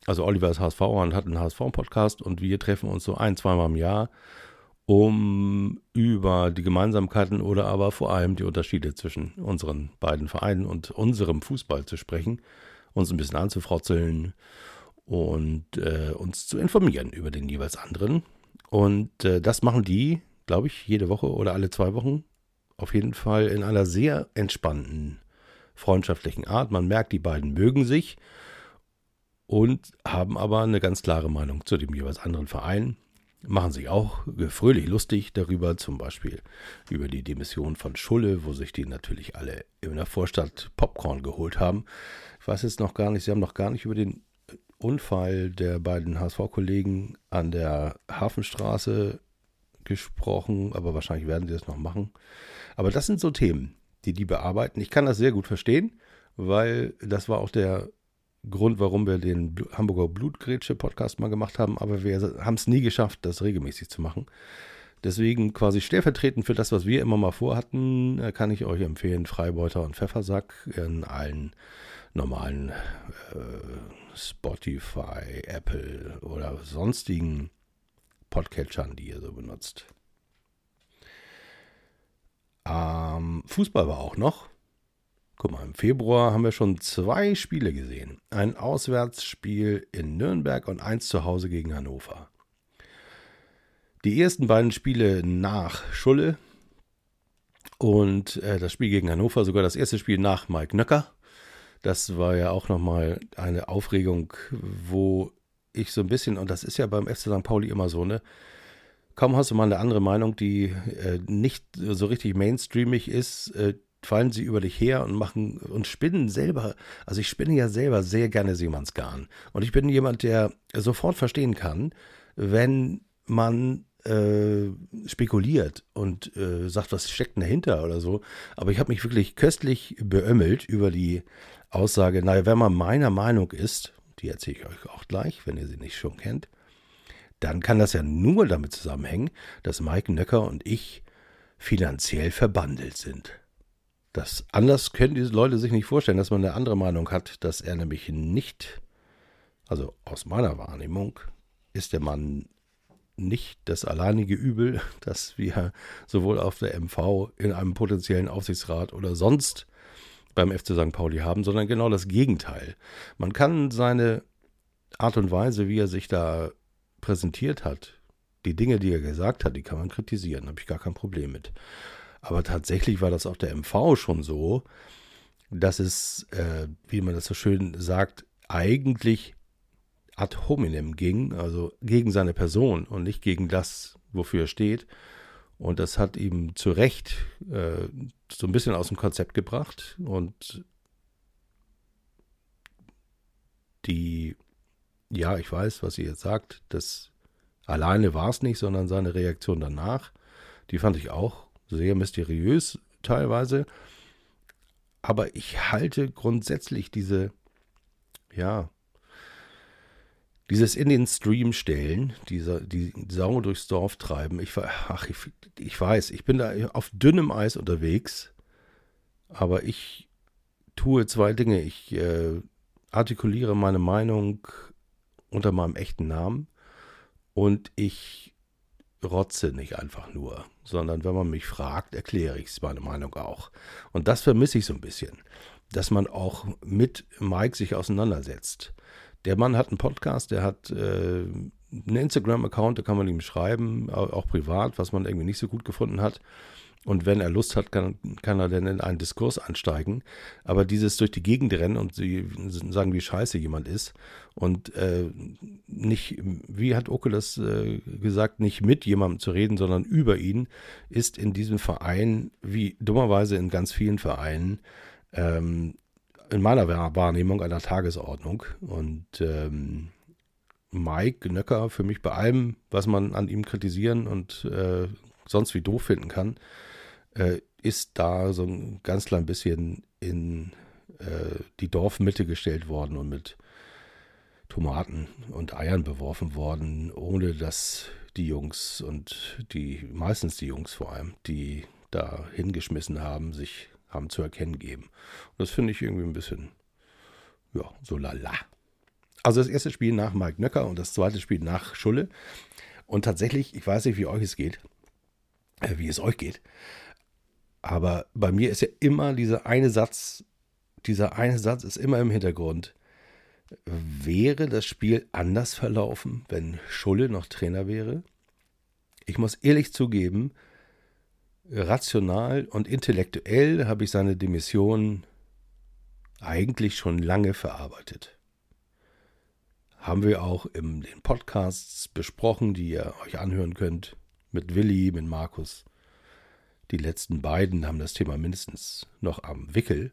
also Oliver ist HSV und hat einen HSV-Podcast und wir treffen uns so ein, zweimal im Jahr um über die Gemeinsamkeiten oder aber vor allem die Unterschiede zwischen unseren beiden Vereinen und unserem Fußball zu sprechen, uns ein bisschen anzufrotzeln und äh, uns zu informieren über den jeweils anderen. Und äh, das machen die, glaube ich, jede Woche oder alle zwei Wochen. Auf jeden Fall in einer sehr entspannten, freundschaftlichen Art. Man merkt, die beiden mögen sich und haben aber eine ganz klare Meinung zu dem jeweils anderen Verein machen sich auch fröhlich lustig darüber, zum Beispiel über die Demission von Schulle, wo sich die natürlich alle in der Vorstadt Popcorn geholt haben. Ich weiß jetzt noch gar nicht, sie haben noch gar nicht über den Unfall der beiden HSV-Kollegen an der Hafenstraße gesprochen, aber wahrscheinlich werden sie das noch machen. Aber das sind so Themen, die die bearbeiten. Ich kann das sehr gut verstehen, weil das war auch der Grund, warum wir den Hamburger Blutgrätsche-Podcast mal gemacht haben, aber wir haben es nie geschafft, das regelmäßig zu machen. Deswegen quasi stellvertretend für das, was wir immer mal vorhatten, äh, kann ich euch empfehlen, Freibeuter und Pfeffersack in allen normalen äh, Spotify, Apple oder sonstigen Podcatchern, die ihr so benutzt. Ähm, Fußball war auch noch. Guck mal, im Februar haben wir schon zwei Spiele gesehen. Ein Auswärtsspiel in Nürnberg und eins zu Hause gegen Hannover. Die ersten beiden Spiele nach Schulle und äh, das Spiel gegen Hannover, sogar das erste Spiel nach Mike Nöcker. Das war ja auch nochmal eine Aufregung, wo ich so ein bisschen, und das ist ja beim FC St. Pauli immer so, ne? Kaum hast du mal eine andere Meinung, die äh, nicht so richtig mainstreamig ist, äh, fallen sie über dich her und machen und spinnen selber. Also ich spinne ja selber sehr gerne Seemannsgarn. Und ich bin jemand, der sofort verstehen kann, wenn man äh, spekuliert und äh, sagt, was steckt denn dahinter oder so. Aber ich habe mich wirklich köstlich beömmelt über die Aussage, naja, wenn man meiner Meinung ist, die erzähle ich euch auch gleich, wenn ihr sie nicht schon kennt, dann kann das ja nur damit zusammenhängen, dass Mike Nöcker und ich finanziell verbandelt sind. Das anders können diese Leute sich nicht vorstellen, dass man eine andere Meinung hat, dass er nämlich nicht, also aus meiner Wahrnehmung, ist der Mann nicht das alleinige Übel, das wir sowohl auf der MV in einem potenziellen Aufsichtsrat oder sonst beim FC St. Pauli haben, sondern genau das Gegenteil. Man kann seine Art und Weise, wie er sich da präsentiert hat, die Dinge, die er gesagt hat, die kann man kritisieren, habe ich gar kein Problem mit. Aber tatsächlich war das auf der MV schon so, dass es, äh, wie man das so schön sagt, eigentlich ad hominem ging, also gegen seine Person und nicht gegen das, wofür er steht. Und das hat ihm zu Recht äh, so ein bisschen aus dem Konzept gebracht. Und die, ja, ich weiß, was sie jetzt sagt, das alleine war es nicht, sondern seine Reaktion danach, die fand ich auch sehr mysteriös teilweise. Aber ich halte grundsätzlich diese, ja, dieses in den Stream stellen, dieser, die Sau durchs Dorf treiben, ich, ach, ich, ich weiß, ich bin da auf dünnem Eis unterwegs, aber ich tue zwei Dinge. Ich äh, artikuliere meine Meinung unter meinem echten Namen und ich rotze nicht einfach nur, sondern wenn man mich fragt, erkläre ich es meine Meinung auch. Und das vermisse ich so ein bisschen, dass man auch mit Mike sich auseinandersetzt. Der Mann hat einen Podcast, der hat äh, einen Instagram-Account, da kann man ihm schreiben, auch privat, was man irgendwie nicht so gut gefunden hat. Und wenn er Lust hat, kann, kann er dann in einen Diskurs einsteigen. Aber dieses durch die Gegend rennen und sie sagen, wie scheiße jemand ist und äh, nicht, wie hat Oculus äh, gesagt, nicht mit jemandem zu reden, sondern über ihn, ist in diesem Verein, wie dummerweise in ganz vielen Vereinen, ähm, in meiner Wahrnehmung einer Tagesordnung. Und ähm, Mike Nöcker für mich bei allem, was man an ihm kritisieren und äh, sonst wie doof finden kann, äh, ist da so ein ganz klein bisschen in äh, die Dorfmitte gestellt worden und mit Tomaten und Eiern beworfen worden, ohne dass die Jungs und die, meistens die Jungs vor allem, die da hingeschmissen haben, sich haben zu erkennen geben. Und das finde ich irgendwie ein bisschen, ja, so lala. Also das erste Spiel nach Mike Nöcker und das zweite Spiel nach Schulle. Und tatsächlich, ich weiß nicht, wie euch es geht, äh, wie es euch geht, aber bei mir ist ja immer dieser eine Satz, dieser eine Satz ist immer im Hintergrund. Wäre das Spiel anders verlaufen, wenn Schulle noch Trainer wäre? Ich muss ehrlich zugeben, rational und intellektuell habe ich seine Demission eigentlich schon lange verarbeitet. haben wir auch in den Podcasts besprochen, die ihr euch anhören könnt, mit Willi, mit Markus. Die letzten beiden haben das Thema mindestens noch am Wickel.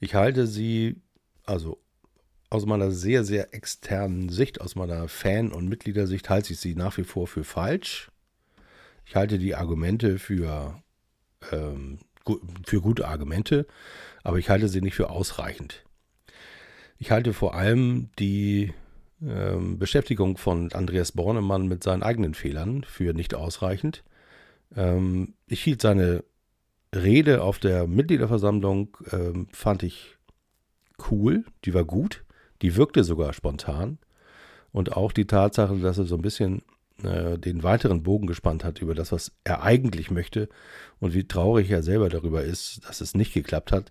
Ich halte sie, also aus meiner sehr, sehr externen Sicht, aus meiner Fan- und Mitgliedersicht, halte ich sie nach wie vor für falsch. Ich halte die Argumente für, ähm, für gute Argumente, aber ich halte sie nicht für ausreichend. Ich halte vor allem die ähm, Beschäftigung von Andreas Bornemann mit seinen eigenen Fehlern für nicht ausreichend. Ähm, ich hielt seine Rede auf der Mitgliederversammlung, ähm, fand ich cool, die war gut, die wirkte sogar spontan. Und auch die Tatsache, dass er so ein bisschen äh, den weiteren Bogen gespannt hat über das, was er eigentlich möchte und wie traurig er selber darüber ist, dass es nicht geklappt hat,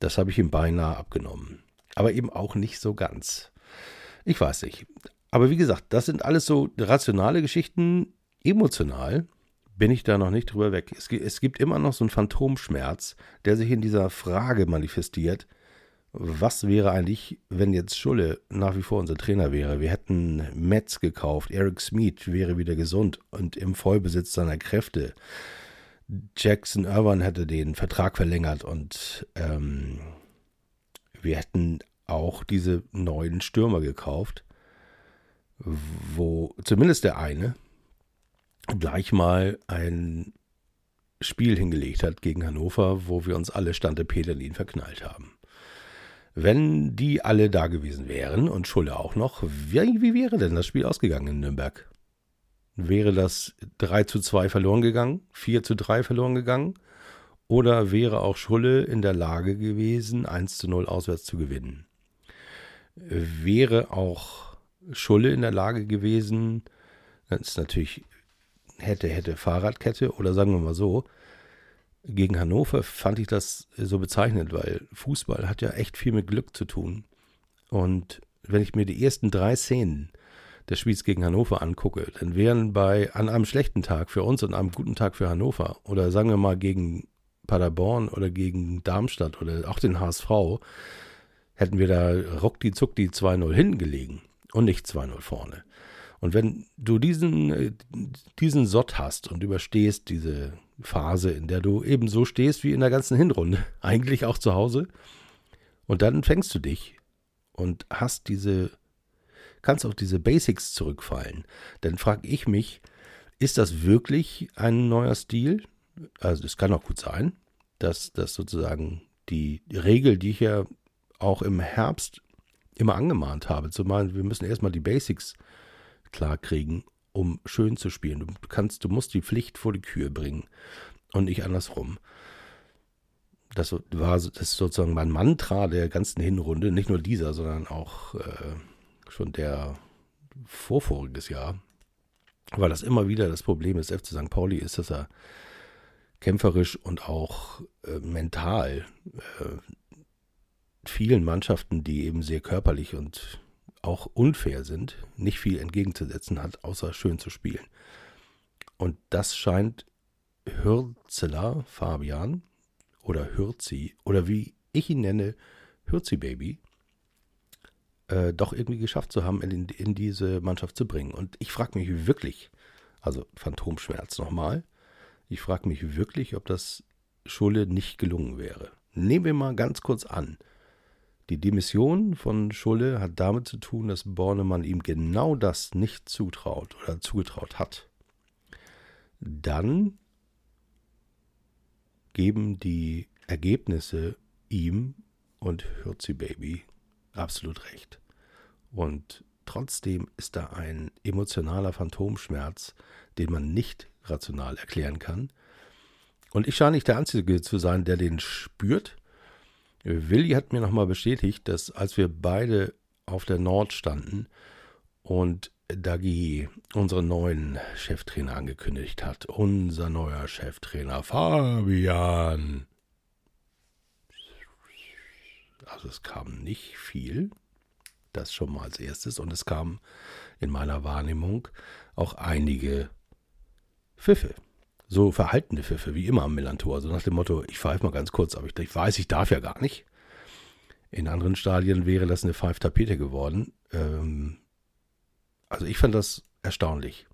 das habe ich ihm beinahe abgenommen. Aber eben auch nicht so ganz. Ich weiß nicht. Aber wie gesagt, das sind alles so rationale Geschichten. Emotional bin ich da noch nicht drüber weg. Es, es gibt immer noch so einen Phantomschmerz, der sich in dieser Frage manifestiert. Was wäre eigentlich, wenn jetzt Schulle nach wie vor unser Trainer wäre? Wir hätten Metz gekauft, Eric Smith wäre wieder gesund und im Vollbesitz seiner Kräfte. Jackson Irvine hätte den Vertrag verlängert und ähm, wir hätten auch diese neuen Stürmer gekauft, wo zumindest der eine gleich mal ein Spiel hingelegt hat gegen Hannover, wo wir uns alle Stante Peterlin verknallt haben. Wenn die alle da gewesen wären und Schulle auch noch, wie, wie wäre denn das Spiel ausgegangen in Nürnberg? Wäre das 3 zu 2 verloren gegangen, 4 zu 3 verloren gegangen? Oder wäre auch Schulle in der Lage gewesen, 1 zu 0 auswärts zu gewinnen? wäre auch Schulle in der Lage gewesen, das ist natürlich hätte, hätte Fahrradkette oder sagen wir mal so, gegen Hannover fand ich das so bezeichnend, weil Fußball hat ja echt viel mit Glück zu tun. Und wenn ich mir die ersten drei Szenen des Spiels gegen Hannover angucke, dann wären bei an einem schlechten Tag für uns und einem guten Tag für Hannover oder sagen wir mal gegen Paderborn oder gegen Darmstadt oder auch den HSV, hätten wir da ruckdi zuckdi 2-0 hinten gelegen und nicht 2-0 vorne. Und wenn du diesen, äh, diesen Sott hast und überstehst diese Phase, in der du eben so stehst wie in der ganzen Hinrunde, eigentlich auch zu Hause, und dann fängst du dich und hast diese, kannst auf diese Basics zurückfallen, dann frage ich mich, ist das wirklich ein neuer Stil? Also es kann auch gut sein, dass das sozusagen die Regel, die ich ja auch im Herbst immer angemahnt habe, zumal wir müssen erstmal die Basics klar kriegen, um schön zu spielen. Du kannst, du musst die Pflicht vor die Kühe bringen und nicht andersrum. Das war das ist sozusagen mein Mantra der ganzen Hinrunde, nicht nur dieser, sondern auch äh, schon der vorvoriges Jahr, weil das immer wieder das Problem des FC St. Pauli ist, dass er kämpferisch und auch äh, mental äh, vielen Mannschaften, die eben sehr körperlich und auch unfair sind, nicht viel entgegenzusetzen hat, außer schön zu spielen. Und das scheint Hürzeler Fabian oder Hürzi oder wie ich ihn nenne, Hürzi Baby, äh, doch irgendwie geschafft zu haben, in, in diese Mannschaft zu bringen. Und ich frage mich wirklich, also Phantomschmerz nochmal, ich frage mich wirklich, ob das Schule nicht gelungen wäre. Nehmen wir mal ganz kurz an, die Demission von Schulle hat damit zu tun, dass Bornemann ihm genau das nicht zutraut oder zugetraut hat. Dann geben die Ergebnisse ihm und Hürzi Baby absolut recht. Und trotzdem ist da ein emotionaler Phantomschmerz, den man nicht rational erklären kann. Und ich scheine nicht der Einzige zu sein, der den spürt. Willi hat mir nochmal bestätigt, dass als wir beide auf der Nord standen und Dagi unseren neuen Cheftrainer angekündigt hat, unser neuer Cheftrainer Fabian. Also es kam nicht viel, das schon mal als erstes, und es kam in meiner Wahrnehmung auch einige Pfiffe so verhaltene Pfiffe, wie immer am Millantor. So nach dem Motto, ich pfeife mal ganz kurz, aber ich, ich weiß, ich darf ja gar nicht. In anderen Stadien wäre das eine Five-Tapete geworden. Ähm, also ich fand das erstaunlich.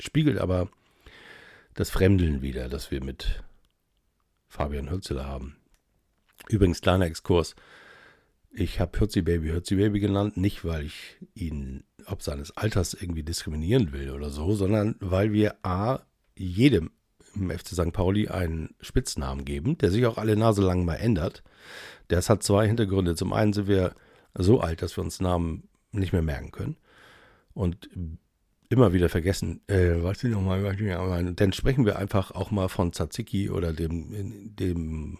Spiegelt aber das Fremdeln wieder, das wir mit Fabian Hürzeler haben. Übrigens, kleiner Exkurs. Ich habe Hürzi Baby Hürzi Baby genannt, nicht weil ich ihn ob seines Alters irgendwie diskriminieren will oder so, sondern weil wir A, jedem im FC St. Pauli einen Spitznamen geben, der sich auch alle Nase lang mal ändert. Das hat zwei Hintergründe. Zum einen sind wir so alt, dass wir uns Namen nicht mehr merken können. Und immer wieder vergessen, äh, was ich nochmal, dann sprechen wir einfach auch mal von Tzatziki oder dem, dem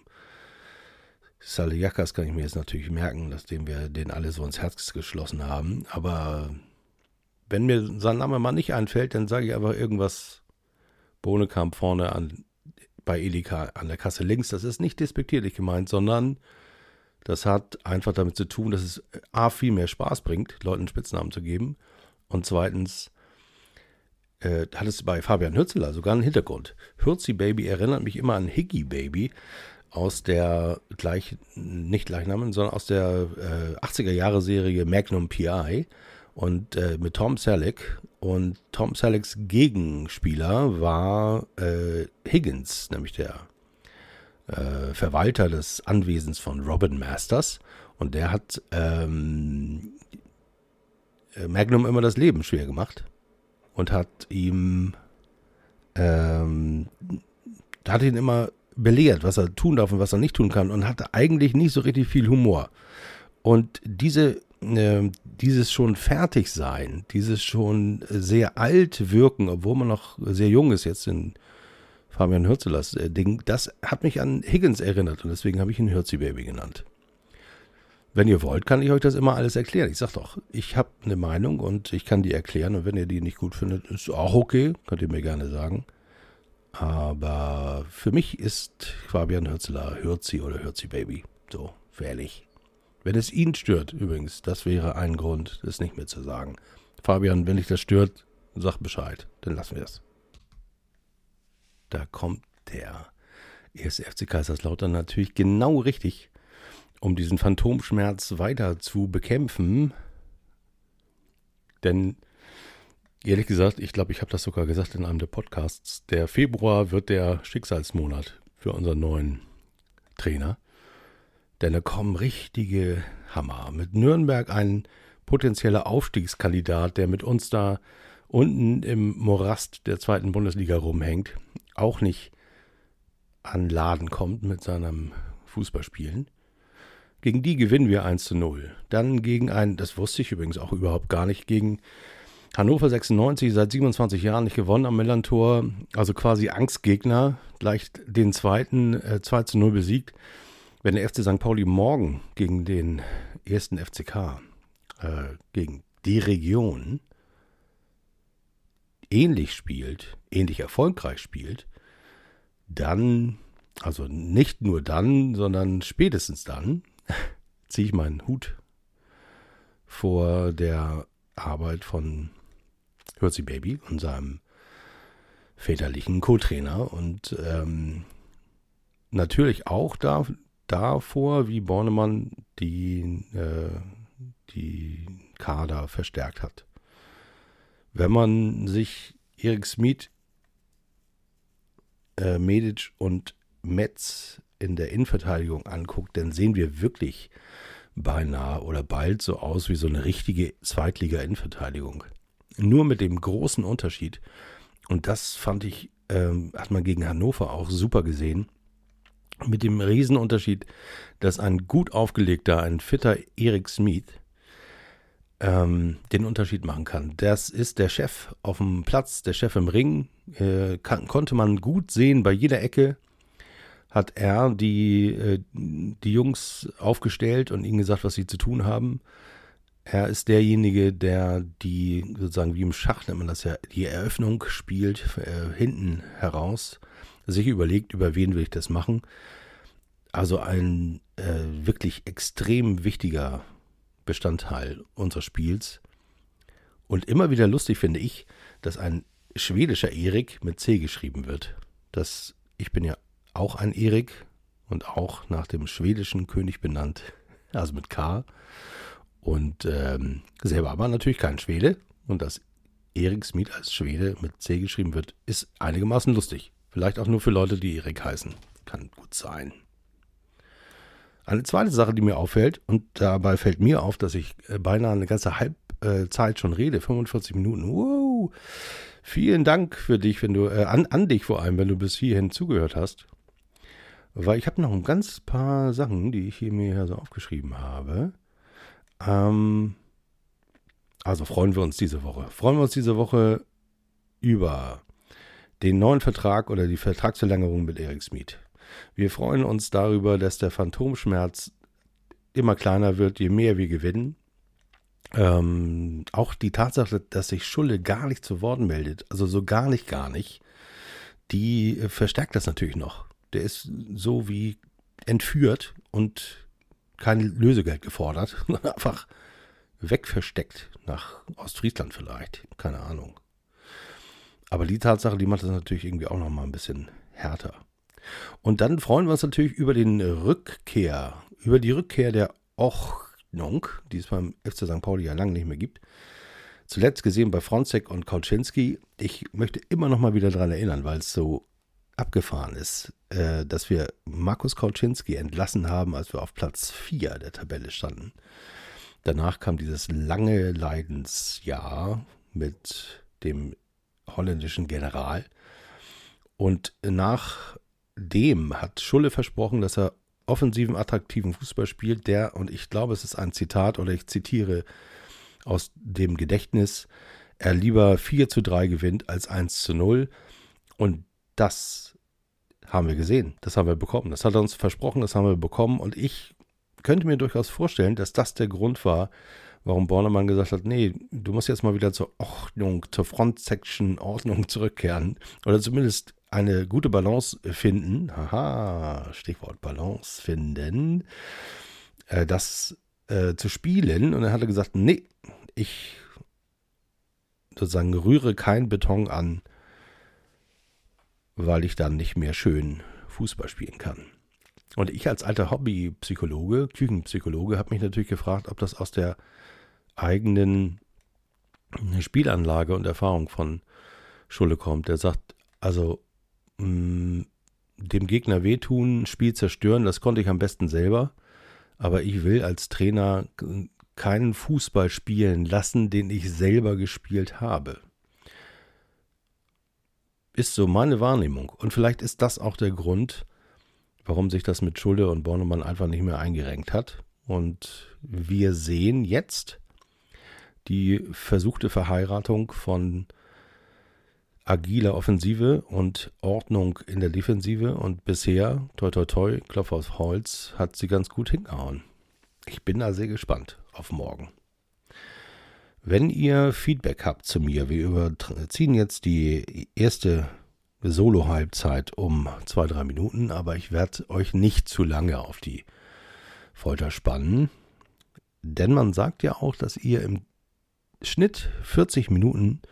Saliakas kann ich mir jetzt natürlich merken, nachdem wir den alle so ins Herz geschlossen haben. Aber wenn mir sein Name mal nicht einfällt, dann sage ich einfach irgendwas Bohnekamp vorne an, bei Elika an der Kasse links. Das ist nicht despektierlich gemeint, sondern das hat einfach damit zu tun, dass es A, viel mehr Spaß bringt, Leuten Spitznamen zu geben. Und zweitens äh, hat es bei Fabian Hürzeler sogar einen Hintergrund. Hürzi Baby erinnert mich immer an Higgy Baby aus der gleich, nicht Gleichnamen, sondern aus der äh, 80er Jahre Serie Magnum PI und äh, mit Tom Selleck. Und Tom Selecks Gegenspieler war äh, Higgins, nämlich der äh, Verwalter des Anwesens von Robin Masters. Und der hat ähm, äh, Magnum immer das Leben schwer gemacht und hat ihm ähm, hat ihn immer belehrt, was er tun darf und was er nicht tun kann und hatte eigentlich nicht so richtig viel Humor. Und diese äh, dieses schon fertig sein, dieses schon sehr alt wirken, obwohl man noch sehr jung ist jetzt in Fabian Hürzelers äh, Ding, das hat mich an Higgins erinnert und deswegen habe ich ihn Hürzi Baby genannt. Wenn ihr wollt, kann ich euch das immer alles erklären. Ich sag doch, ich habe eine Meinung und ich kann die erklären und wenn ihr die nicht gut findet, ist auch okay, könnt ihr mir gerne sagen. Aber für mich ist Fabian Hürzeler Hürzi oder Hürzi Baby. So, ehrlich. Wenn es ihn stört, übrigens, das wäre ein Grund, das nicht mehr zu sagen. Fabian, wenn dich das stört, sag Bescheid, dann lassen wir es. Da kommt der erste FC Kaiserslautern natürlich genau richtig, um diesen Phantomschmerz weiter zu bekämpfen. Denn ehrlich gesagt, ich glaube, ich habe das sogar gesagt in einem der Podcasts, der Februar wird der Schicksalsmonat für unseren neuen Trainer. Da kommen richtige Hammer. Mit Nürnberg ein potenzieller Aufstiegskandidat, der mit uns da unten im Morast der zweiten Bundesliga rumhängt, auch nicht an Laden kommt mit seinem Fußballspielen. Gegen die gewinnen wir 1 zu 0. Dann gegen ein, das wusste ich übrigens auch überhaupt gar nicht, gegen Hannover 96, seit 27 Jahren nicht gewonnen am Millantor, also quasi Angstgegner, gleich den zweiten äh, 2 zu 0 besiegt. Wenn der FC St. Pauli morgen gegen den ersten FCK, äh, gegen die Region, ähnlich spielt, ähnlich erfolgreich spielt, dann, also nicht nur dann, sondern spätestens dann, ziehe ich meinen Hut vor der Arbeit von Hürzi Baby, unserem väterlichen Co-Trainer und ähm, natürlich auch da, davor, wie Bornemann die, äh, die Kader verstärkt hat. Wenn man sich Erik Smith, äh, Medic und Metz in der Innenverteidigung anguckt, dann sehen wir wirklich beinahe oder bald so aus wie so eine richtige Zweitliga-Innenverteidigung. Nur mit dem großen Unterschied, und das fand ich, ähm, hat man gegen Hannover auch super gesehen, mit dem Riesenunterschied, dass ein gut aufgelegter, ein fitter Erik Smith ähm, den Unterschied machen kann. Das ist der Chef auf dem Platz, der Chef im Ring. Äh, kann, konnte man gut sehen bei jeder Ecke. Hat er die, äh, die Jungs aufgestellt und ihnen gesagt, was sie zu tun haben. Er ist derjenige, der die, sozusagen wie im Schach nennt man das ja, die Eröffnung spielt, äh, hinten heraus sich überlegt, über wen will ich das machen. Also ein äh, wirklich extrem wichtiger Bestandteil unseres Spiels. Und immer wieder lustig finde ich, dass ein schwedischer Erik mit C geschrieben wird. Das, ich bin ja auch ein Erik und auch nach dem schwedischen König benannt. also mit K. Und ähm, selber aber natürlich kein Schwede. Und dass Erik Smith als Schwede mit C geschrieben wird, ist einigermaßen lustig. Vielleicht auch nur für Leute, die Erik heißen. Kann gut sein. Eine zweite Sache, die mir auffällt, und dabei fällt mir auf, dass ich äh, beinahe eine ganze Halbzeit schon rede, 45 Minuten. Wow! Vielen Dank für dich, wenn du, äh, an, an dich vor allem, wenn du bis hierhin zugehört hast. Weil ich habe noch ein ganz paar Sachen, die ich hier mir so aufgeschrieben habe. Ähm, also freuen wir uns diese Woche. Freuen wir uns diese Woche über den neuen Vertrag oder die Vertragsverlängerung mit Eric Smith. Wir freuen uns darüber, dass der Phantomschmerz immer kleiner wird, je mehr wir gewinnen. Ähm, auch die Tatsache, dass sich Schulle gar nicht zu Wort meldet, also so gar nicht, gar nicht, die verstärkt das natürlich noch. Der ist so wie entführt und kein Lösegeld gefordert, einfach wegversteckt nach Ostfriesland vielleicht, keine Ahnung. Aber die Tatsache, die macht das natürlich irgendwie auch noch mal ein bisschen härter. Und dann freuen wir uns natürlich über den Rückkehr, über die Rückkehr der Ordnung, die es beim FC St. Pauli ja lange nicht mehr gibt. Zuletzt gesehen bei Fronzek und Kauczynski. Ich möchte immer noch mal wieder daran erinnern, weil es so abgefahren ist, äh, dass wir Markus Kauczynski entlassen haben, als wir auf Platz 4 der Tabelle standen. Danach kam dieses lange Leidensjahr mit dem holländischen General. Und nach dem hat Schulle versprochen, dass er offensiven, attraktiven Fußball spielt, der, und ich glaube, es ist ein Zitat oder ich zitiere aus dem Gedächtnis, er lieber 4 zu 3 gewinnt als 1 zu 0. Und das haben wir gesehen, das haben wir bekommen. Das hat er uns versprochen, das haben wir bekommen. Und ich könnte mir durchaus vorstellen, dass das der Grund war, warum Bornemann gesagt hat, nee, du musst jetzt mal wieder zur Ordnung, zur Front-Section Ordnung zurückkehren. Oder zumindest eine gute Balance finden, haha, Stichwort Balance finden, äh, das äh, zu spielen. Und er hatte gesagt, nee, ich sozusagen rühre kein Beton an, weil ich dann nicht mehr schön Fußball spielen kann. Und ich als alter Hobbypsychologe, Küchenpsychologe, habe mich natürlich gefragt, ob das aus der eigenen Spielanlage und Erfahrung von Schulle kommt. Der sagt, also mh, mm, dem Gegner wehtun, Spiel zerstören, das konnte ich am besten selber. Aber ich will als Trainer keinen Fußball spielen lassen, den ich selber gespielt habe. Ist so meine Wahrnehmung. Und vielleicht ist das auch der Grund, warum sich das mit Schulde und Bornemann einfach nicht mehr eingerenkt hat. Und wir sehen jetzt die versuchte Verheiratung von agiler Offensive und Ordnung in der Defensive und bisher, toi toi toi, Klopf auf Holz, hat sie ganz gut hingehauen. Ich bin da sehr gespannt auf morgen. Wenn ihr Feedback habt zu mir, wir überziehen jetzt die erste Solo-Halbzeit um zwei, drei Minuten, aber ich werde euch nicht zu lange auf die Folter spannen. Denn man sagt ja auch, dass ihr im Schnitt 40 Minuten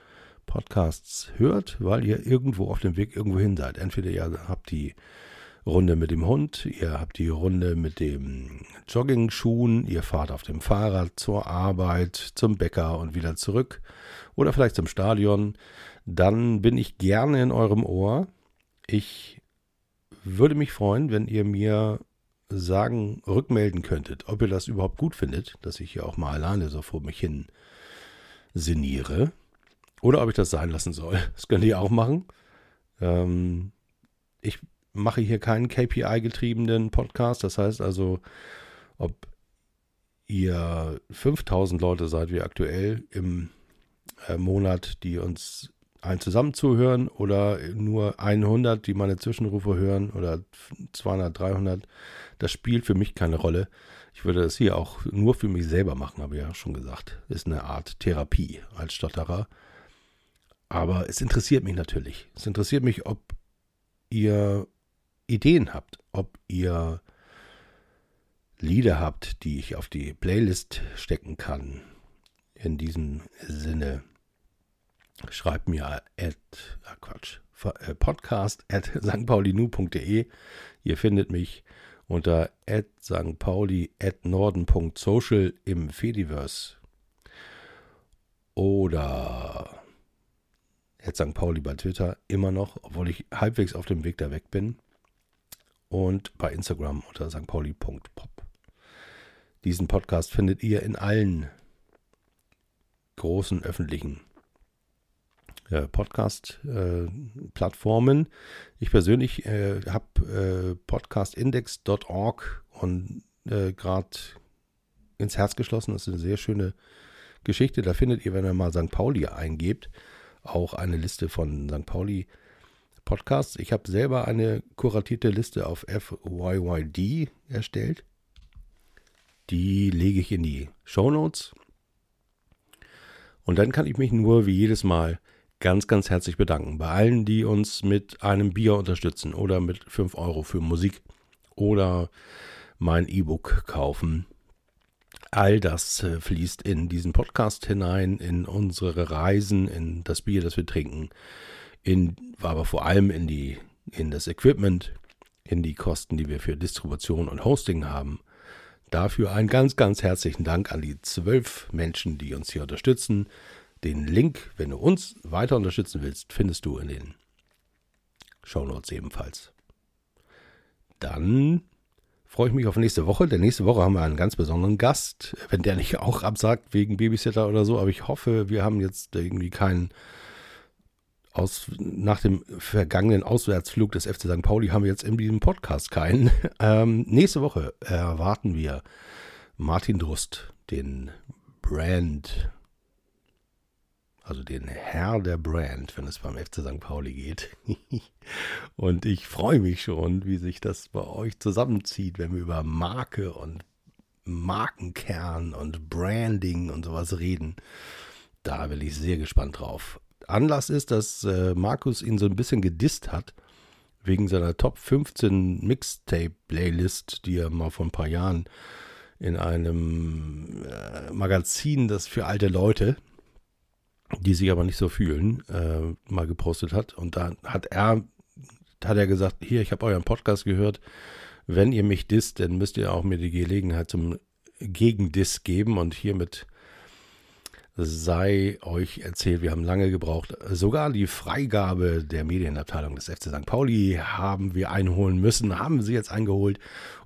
Podcasts hört, weil ihr irgendwo auf dem Weg irgendwo hin seid. Entweder ihr habt die Runde mit dem Hund, ihr habt die Runde mit dem Jogging-Schuhen, ihr fahrt auf dem Fahrrad zur Arbeit, zum Bäcker und wieder zurück oder vielleicht zum Stadion. Dann bin ich gerne in eurem Ohr. Ich würde mich freuen, wenn ihr mir sagen, rückmelden könntet, ob ihr das überhaupt gut findet, dass ich hier auch mal alleine so vor mich hin sinniere. Oder ob ich das sein lassen soll. Das könnt ihr auch machen. Ähm, ich mache hier keinen KPI-getriebenen Podcast. Das heißt also, ob ihr 5000 Leute seid wie aktuell im äh, Monat, die uns ein zusammen zuhören oder nur 100, die meine Zwischenrufe hören oder 200, 300, das spielt für mich keine Rolle. Ich würde das hier auch nur für mich selber machen, habe ich ja schon gesagt. Ist eine Art Therapie als Stotterer. Aber es interessiert mich natürlich. Es interessiert mich, ob ihr Ideen habt, ob ihr Lieder habt, die ich auf die Playlist stecken kann. In diesem Sinne, schreibt mir at, ah Quatsch, äh, podcast at stpaulinu.de. Ihr findet mich unter St. Pauli at norden.social im Fediverse oder at St. Pauli bei Twitter immer noch, obwohl ich halbwegs auf dem Weg da weg bin und bei Instagram unter stpauli.pop. Diesen Podcast findet ihr in allen großen öffentlichen äh, Podcast-Plattformen. Äh, ich persönlich äh, habe podcastindex.org und gerade ins Herz geschlossen. Das ist eine sehr schöne Geschichte. Da findet ihr, wenn ihr mal St. Pauli eingebt, auch eine Liste von St. Pauli Podcasts. Ich habe selber eine kuratierte Liste auf FYYD erstellt. Die lege ich in die Show Notes. Und dann kann ich mich nur wie jedes Mal ganz, ganz herzlich bedanken bei allen, die uns mit einem Bier unterstützen oder mit 5 Euro für Musik oder mein E-Book kaufen. All das äh, fließt in diesen Podcast hinein, in unsere Reisen, in das Bier, das wir trinken, in, aber vor allem in, die, in das Equipment, in die Kosten, die wir für Distribution und Hosting haben. Dafür einen ganz, ganz herzlichen Dank an die zwölf Menschen, die uns hier unterstützen. Den Link, wenn du uns weiter unterstützen willst, findest du in den Shownotes ebenfalls. Dann freue ich mich auf nächste Woche. Denn nächste Woche haben wir einen ganz besonderen Gast. Wenn der nicht auch absagt wegen Babysitter oder so. Aber ich hoffe, wir haben jetzt irgendwie keinen aus, nach dem vergangenen Auswärtsflug des FC St. Pauli haben wir jetzt in diesem Podcast keinen. Ähm, nächste Woche erwarten wir Martin Drust, den Brand, also den Herr der Brand, wenn es beim FC St. Pauli geht. und ich freue mich schon, wie sich das bei euch zusammenzieht, wenn wir über Marke und Markenkern und Branding und sowas reden. Da bin ich sehr gespannt drauf. Anlass ist, dass äh, Markus ihn so ein bisschen gedisst hat, wegen seiner Top 15 Mixtape-Playlist, die er mal vor ein paar Jahren in einem äh, Magazin, das für alte Leute, die sich aber nicht so fühlen, äh, mal gepostet hat. Und da hat er, hat er gesagt, hier, ich habe euren Podcast gehört. Wenn ihr mich disst, dann müsst ihr auch mir die Gelegenheit zum Gegendiss geben. Und hiermit sei euch erzählt, wir haben lange gebraucht. Sogar die Freigabe der Medienabteilung des FC St. Pauli haben wir einholen müssen, haben sie jetzt eingeholt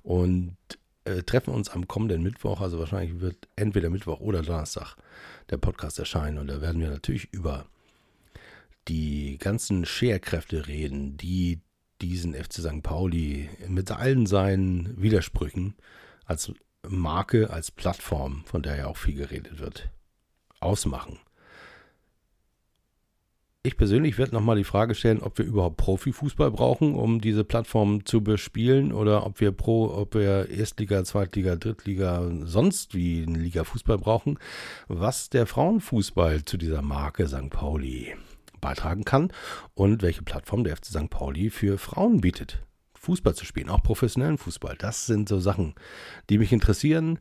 und äh, treffen uns am kommenden Mittwoch. Also wahrscheinlich wird entweder Mittwoch oder Donnerstag der Podcast erscheinen und da werden wir natürlich über die ganzen Scherkräfte reden, die diesen FC St. Pauli mit allen seinen Widersprüchen als Marke, als Plattform, von der ja auch viel geredet wird, ausmachen. Ich persönlich werde nochmal die Frage stellen, ob wir überhaupt Profifußball brauchen, um diese Plattform zu bespielen oder ob wir Pro, ob wir Erstliga, Zweitliga, Drittliga, sonst wie eine Liga Fußball brauchen, was der Frauenfußball zu dieser Marke St. Pauli beitragen kann und welche Plattform der FC St. Pauli für Frauen bietet. Fußball zu spielen, auch professionellen Fußball. Das sind so Sachen, die mich interessieren.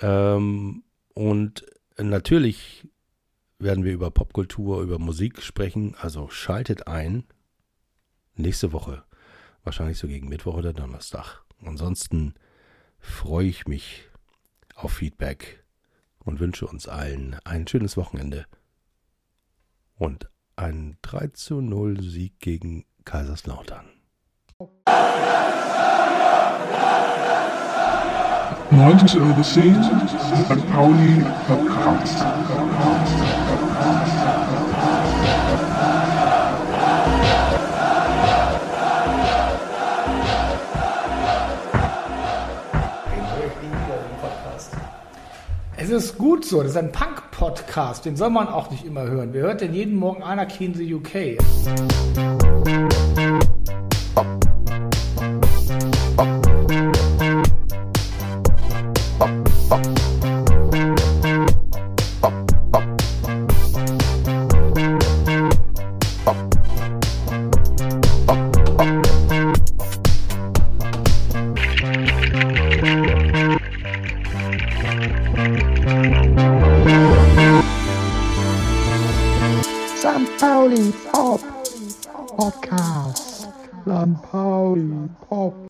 Ähm, und Natürlich werden wir über Popkultur, über Musik sprechen, also schaltet ein. Nächste Woche, wahrscheinlich so gegen Mittwoch oder Donnerstag. Ansonsten freue ich mich auf Feedback und wünsche uns allen ein schönes Wochenende und einen 3 zu 0 Sieg gegen Kaiserslautern. 90 Overseas, St. Pauli Podcast. Es ist gut so, das ist ein Punk-Podcast, den soll man auch nicht immer hören. Wer hört denn jeden Morgen Anarchy in the UK? St.